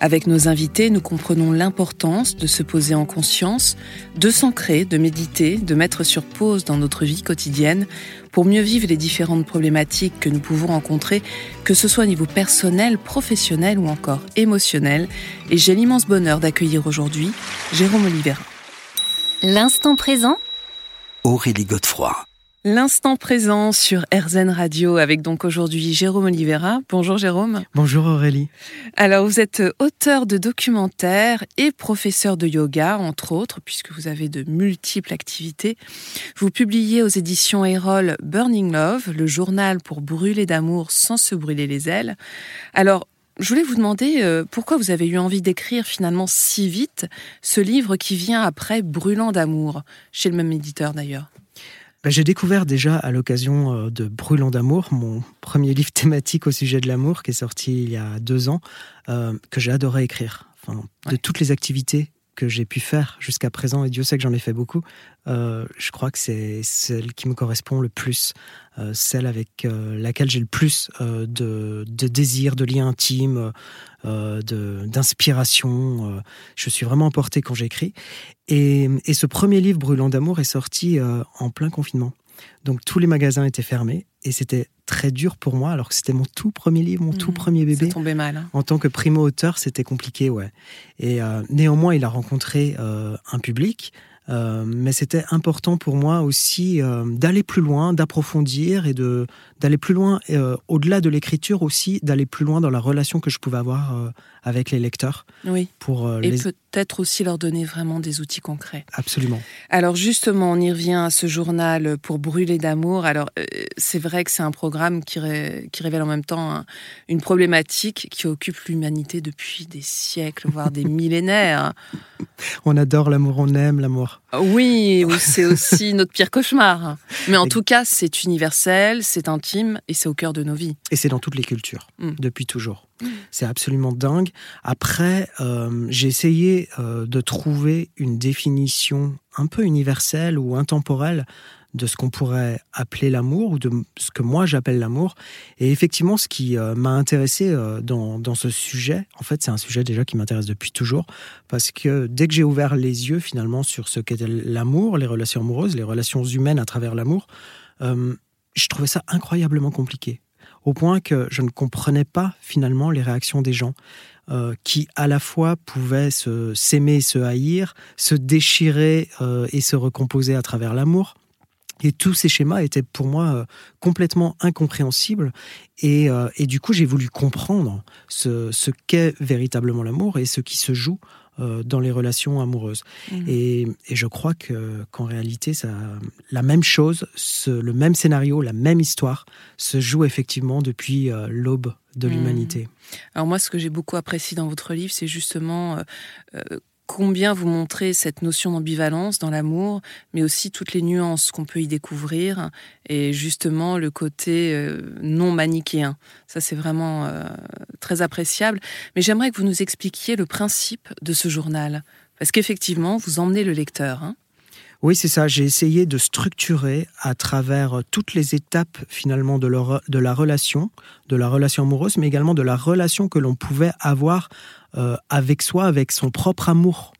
Avec nos invités, nous comprenons l'importance de se poser en conscience, de s'ancrer, de méditer, de mettre sur pause dans notre vie quotidienne pour mieux vivre les différentes problématiques que nous pouvons rencontrer, que ce soit au niveau personnel, professionnel ou encore émotionnel. Et j'ai l'immense bonheur d'accueillir aujourd'hui Jérôme Olivera. L'instant présent Aurélie Godefroy. L'instant présent sur RZN Radio avec donc aujourd'hui Jérôme Olivera. Bonjour Jérôme. Bonjour Aurélie. Alors vous êtes auteur de documentaires et professeur de yoga entre autres puisque vous avez de multiples activités. Vous publiez aux éditions Erol Burning Love, le journal pour brûler d'amour sans se brûler les ailes. Alors je voulais vous demander euh, pourquoi vous avez eu envie d'écrire finalement si vite ce livre qui vient après Brûlant d'amour, chez le même éditeur d'ailleurs? Bah, j'ai découvert déjà à l'occasion euh, de Brûlant d'amour, mon premier livre thématique au sujet de l'amour qui est sorti il y a deux ans, euh, que j'ai adoré écrire. Enfin, De toutes les activités que j'ai pu faire jusqu'à présent, et Dieu sait que j'en ai fait beaucoup, euh, je crois que c'est celle qui me correspond le plus, euh, celle avec euh, laquelle j'ai le plus de, de désir, de lien intime, d'inspiration. je suis vraiment emporté quand j'écris. Et, ce premier livre, Brûlant d'amour, est sorti en plein confinement. Donc tous les magasins étaient fermés et c'était très dur pour moi alors que c'était mon tout premier livre, mon tout Mmh, premier bébé. Ça tombait mal. hein. En tant que primo-auteur, c'était compliqué, ouais. Et euh, néanmoins, il a rencontré euh, un public, euh, mais c'était important pour moi aussi euh, d'aller plus loin, d'approfondir et de d'aller plus loin, euh, au-delà de l'écriture aussi, d'aller plus loin dans la relation que je pouvais avoir avec les lecteurs Oui. pour Et les... peut-être aussi leur donner vraiment des outils concrets. Absolument. Alors justement, on y revient à ce journal pour brûler d'amour. Alors c'est vrai que c'est un programme qui, ré- qui révèle en même temps un- une problématique qui occupe l'humanité depuis des siècles, voire des millénaires. On adore l'amour, on aime l'amour. Oui, oui, c'est aussi notre pire cauchemar. Mais en tout cas, c'est universel, c'est intime et c'est au cœur de nos vies. Et c'est dans toutes les cultures, Mm. depuis toujours. C'est absolument dingue. Après, euh, j'ai essayé euh, de trouver une définition un peu universelle ou intemporelle de ce qu'on pourrait appeler l'amour ou de ce que moi j'appelle l'amour. Et effectivement, ce qui euh, m'a intéressé euh, dans, dans ce sujet, en fait, c'est un sujet déjà qui m'intéresse depuis toujours, parce que dès que j'ai ouvert les yeux finalement sur ce qu'était l'amour, les relations amoureuses, les relations humaines à travers l'amour, euh, je trouvais ça incroyablement compliqué au point que je ne comprenais pas finalement les réactions des gens qui à la fois pouvaient s'aimer et se haïr, se déchirer et se recomposer à travers l'amour. Et tous ces schémas étaient pour moi euh, complètement incompréhensibles. Et, euh, et du coup, j'ai voulu comprendre ce, ce qu'est véritablement l'amour et ce qui se joue euh, dans les relations amoureuses. Mhm. Et, et je crois que qu'en réalité, ça, la même chose, ce- le même scénario, la même histoire se joue effectivement depuis l'aube de Mhm. l'humanité. Alors moi, ce que j'ai beaucoup apprécié dans votre livre, c'est justement combien vous montrez cette notion d'ambivalence dans l'amour, mais aussi toutes les nuances qu'on peut y découvrir, et justement le côté euh, non manichéen. Ça, c'est vraiment euh, très appréciable. Mais j'aimerais que vous nous expliquiez le principe de ce journal, parce qu'effectivement, vous emmenez le lecteur. hein. Oui, c'est ça. J'ai essayé de structurer à travers euh, toutes les étapes finalement de, la relation, de la relation amoureuse, mais également de la relation que l'on pouvait avoir euh, avec soi, avec son propre amour.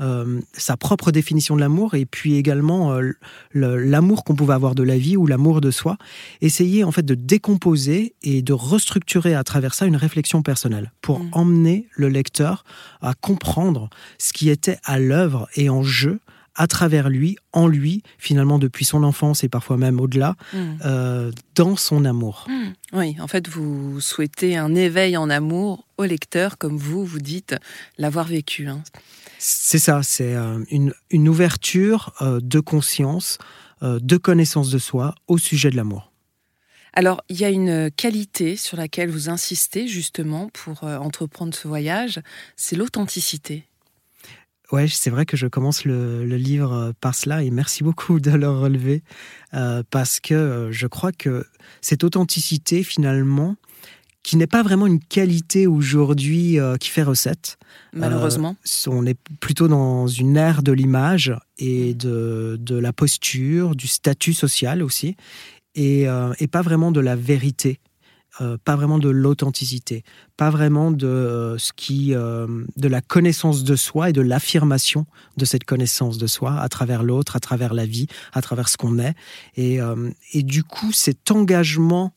Euh, sa propre définition de l'amour et puis également euh, l'amour qu'on pouvait avoir de la vie ou l'amour de soi. Essayer en fait de décomposer et de restructurer à travers ça une réflexion personnelle pour Mm. emmener le lecteur à comprendre ce qui était à l'œuvre et en jeu à travers lui, en lui, finalement depuis son enfance et parfois même au-delà, Mm. euh, dans son amour. Mm. Oui, en fait, vous souhaitez un éveil en amour au lecteur, comme vous, vous dites l'avoir vécu. hein. C'est ça, c'est euh, une, une ouverture euh, de conscience, de connaissance de soi au sujet de l'amour. Alors, il y a une qualité sur laquelle vous insistez justement pour entreprendre ce voyage, c'est l'authenticité. Ouais, c'est vrai que je commence le, livre par cela et merci beaucoup de le relever parce que je crois que cette authenticité finalement, qui n'est pas vraiment une qualité aujourd'hui euh, qui fait recette. Malheureusement. Euh, on est plutôt dans une ère de l'image et de, de, la posture, du statut social aussi, et, euh, et pas vraiment de la vérité. Pas vraiment de l'authenticité, pas vraiment de ce qui, de la connaissance de soi et de l'affirmation de cette connaissance de soi à travers l'autre, à travers la vie, à travers ce qu'on est. Et, et du coup, cet engagement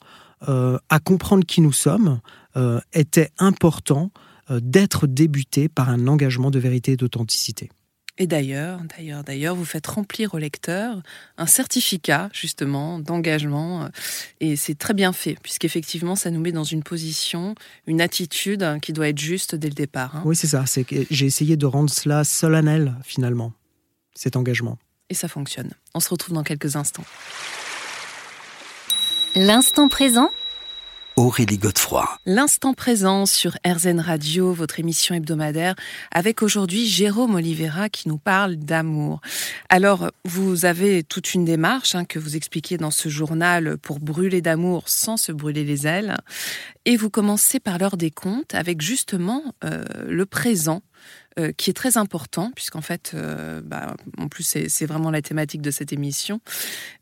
euh, à comprendre qui nous sommes euh, était important euh, d'être débuté par un engagement de vérité et d'authenticité. Et d'ailleurs, d'ailleurs, d'ailleurs, vous faites remplir au lecteur un certificat justement d'engagement, et c'est très bien fait puisqu'effectivement, ça nous met dans une position, une attitude qui doit être juste dès le départ. Hein. Oui, c'est ça. C'est j'ai essayé de rendre cela solennel finalement, cet engagement. Et ça fonctionne. On se retrouve dans quelques instants. L'instant présent Aurélie Godefroy. L'instant présent sur RZN Radio, votre émission hebdomadaire, avec aujourd'hui Jérôme Oliveira qui nous parle d'amour. Alors, vous avez toute une démarche hein, que vous expliquez dans ce journal pour brûler d'amour sans se brûler les ailes. Et vous commencez par l'heure des comptes avec justement euh, le présent euh, qui est très important, puisqu'en fait, euh, bah, en plus, c'est vraiment la thématique de cette émission.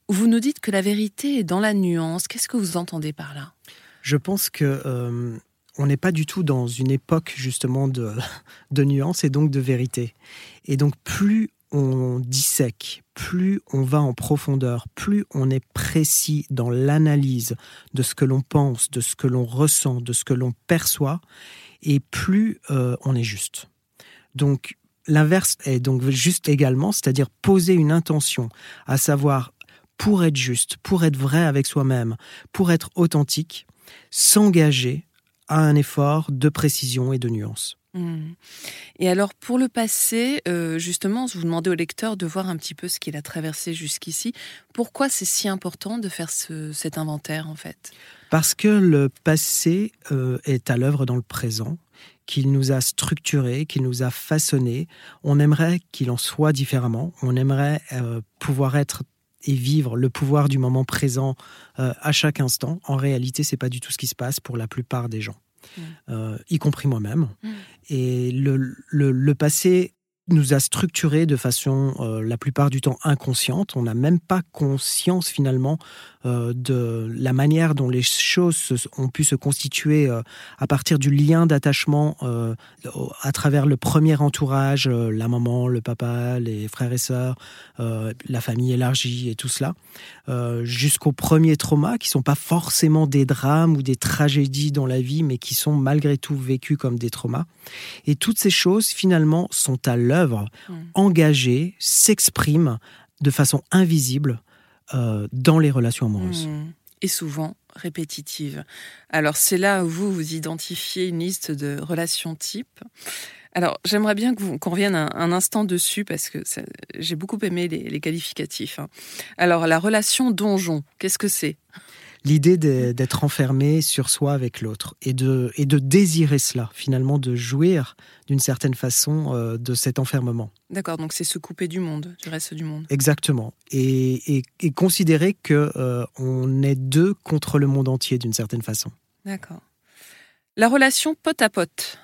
Vous nous dites que la vérité est dans la nuance. Qu'est-ce que vous entendez par là? Je pense que euh, on n'est pas du tout dans une époque justement de, de nuance et donc de vérité. Et donc, plus on dissèque, plus on va en profondeur, plus on est précis dans l'analyse de ce que l'on pense, de ce que l'on ressent, de ce que l'on perçoit, et plus on est juste. Donc l'inverse est donc juste également, c'est-à-dire poser une intention, à savoir pour être juste, pour être vrai avec soi-même, pour être authentique, s'engager à un effort de précision et de nuance. Hmm. Et alors pour le passé, euh, justement, vous demandez au lecteur de voir un petit peu ce qu'il a traversé jusqu'ici. Pourquoi c'est si important de faire cet inventaire en fait? Parce que le passé euh, est à l'œuvre dans le présent qu'il nous a structuré, qu'il nous a façonné. On aimerait qu'il en soit différemment. On aimerait euh, pouvoir être et vivre le pouvoir du moment présent euh, à chaque instant. En réalité, c'est pas du tout ce qui se passe pour la plupart des gens, mmh. euh, y compris moi-même. Mmh. Et le, le, le, passé nous a structuré de façon la plupart du temps inconsciente. On n'a même pas conscience finalement euh, de la manière dont les choses ont pu se constituer euh, à partir du lien d'attachement euh, à travers le premier entourage, la maman, le papa, les frères et sœurs, la famille élargie et tout cela, jusqu'aux premiers traumas qui sont pas forcément des drames ou des tragédies dans la vie, mais qui sont malgré tout vécus comme des traumas. Et toutes ces choses finalement sont à l'œuvre, mmh. engagées, s'expriment de façon invisible euh, dans les relations amoureuses. Hmm. Et souvent répétitives. Alors c'est là où vous, vous identifiez une liste de relations types. Alors, j'aimerais bien qu'on revienne un, instant dessus parce que j'ai beaucoup aimé les, qualificatifs. Hein. Alors, la relation donjon, qu'est-ce que c'est? L'idée d'être enfermé sur soi avec l'autre et de, et de désirer cela, finalement, de jouir d'une certaine façon euh, de cet enfermement. D'accord, donc c'est se couper du monde, du reste du monde. Exactement. Et, et, considérer qu'on euh, on est deux contre le monde entier d'une certaine façon. D'accord. La relation pote à pote.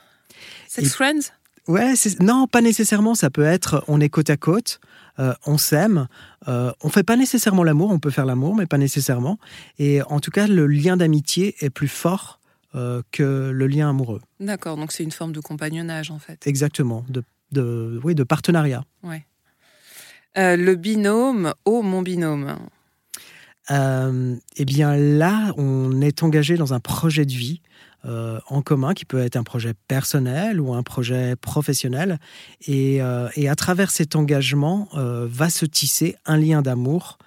Sex friends? Ouais, non, pas nécessairement. Ça peut être on est côte à côte, euh, on s'aime. Euh, on fait pas nécessairement l'amour, on peut faire l'amour, mais pas nécessairement. Et en tout cas, le lien d'amitié est plus fort euh, que le lien amoureux. D'accord, donc c'est une forme de compagnonnage en fait. Exactement, de, de oui, de partenariat. Ouais. le binôme, oh mon binôme. Eh bien là, on est engagé dans un projet de vie euh, en commun, qui peut être un projet personnel ou un projet professionnel. Et, euh, à travers cet engagement euh, va se tisser un lien d'amour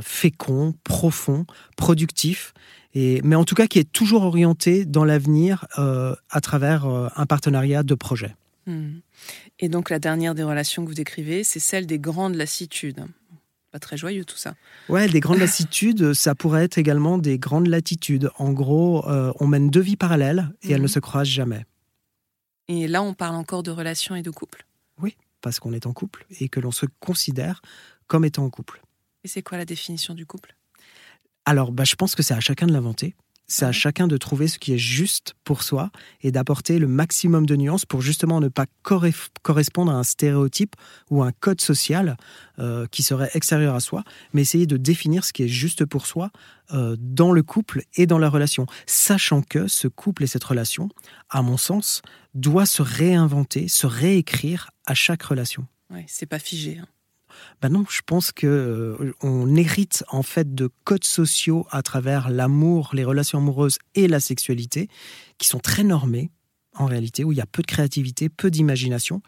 fécond, profond, productif, et, mais en tout cas qui est toujours orienté dans l'avenir à travers un partenariat de projet. Hmm. Et donc la dernière des relations que vous décrivez, c'est celle des grandes lassitudes pas très joyeux tout ça. Ouais, des grandes lassitudes, ça pourrait être également des grandes latitudes. En gros, euh, on mène deux vies parallèles et elles ne mhm. se croisent jamais. Et là, on parle encore de relations et de couple Oui. parce qu'on est en couple et que l'on se considère comme étant en couple. Et c'est quoi la définition du couple? Alors, bah, je pense que c'est à chacun de l'inventer. C'est à chacun de trouver ce qui est juste pour soi et d'apporter le maximum de nuances pour justement ne pas correspondre à un stéréotype ou un code social euh, qui serait extérieur à soi, mais essayer de définir ce qui est juste pour soi euh, dans le couple et dans la relation, sachant que ce couple et cette relation, à mon sens, doit se réinventer, se réécrire à chaque relation. Ouais, c'est pas figé. Hein. Ben non, je pense que euh, on hérite en fait de codes sociaux à travers l'amour, les relations amoureuses et la sexualité qui sont très normés en réalité, où il y a peu de créativité, peu d'imagination.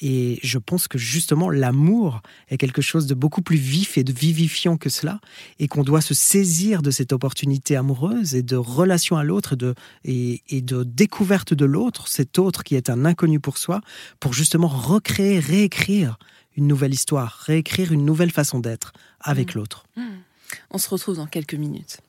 Et je pense que justement, l'amour est quelque chose de beaucoup plus vif et de vivifiant que cela, et qu'on doit se saisir de cette opportunité amoureuse et de relation à l'autre et, et, de découverte de l'autre, cet autre qui est un inconnu pour soi, pour justement recréer, réécrire une nouvelle histoire, réécrire une nouvelle façon d'être avec mmh. l'autre. Mmh. On se retrouve dans quelques minutes.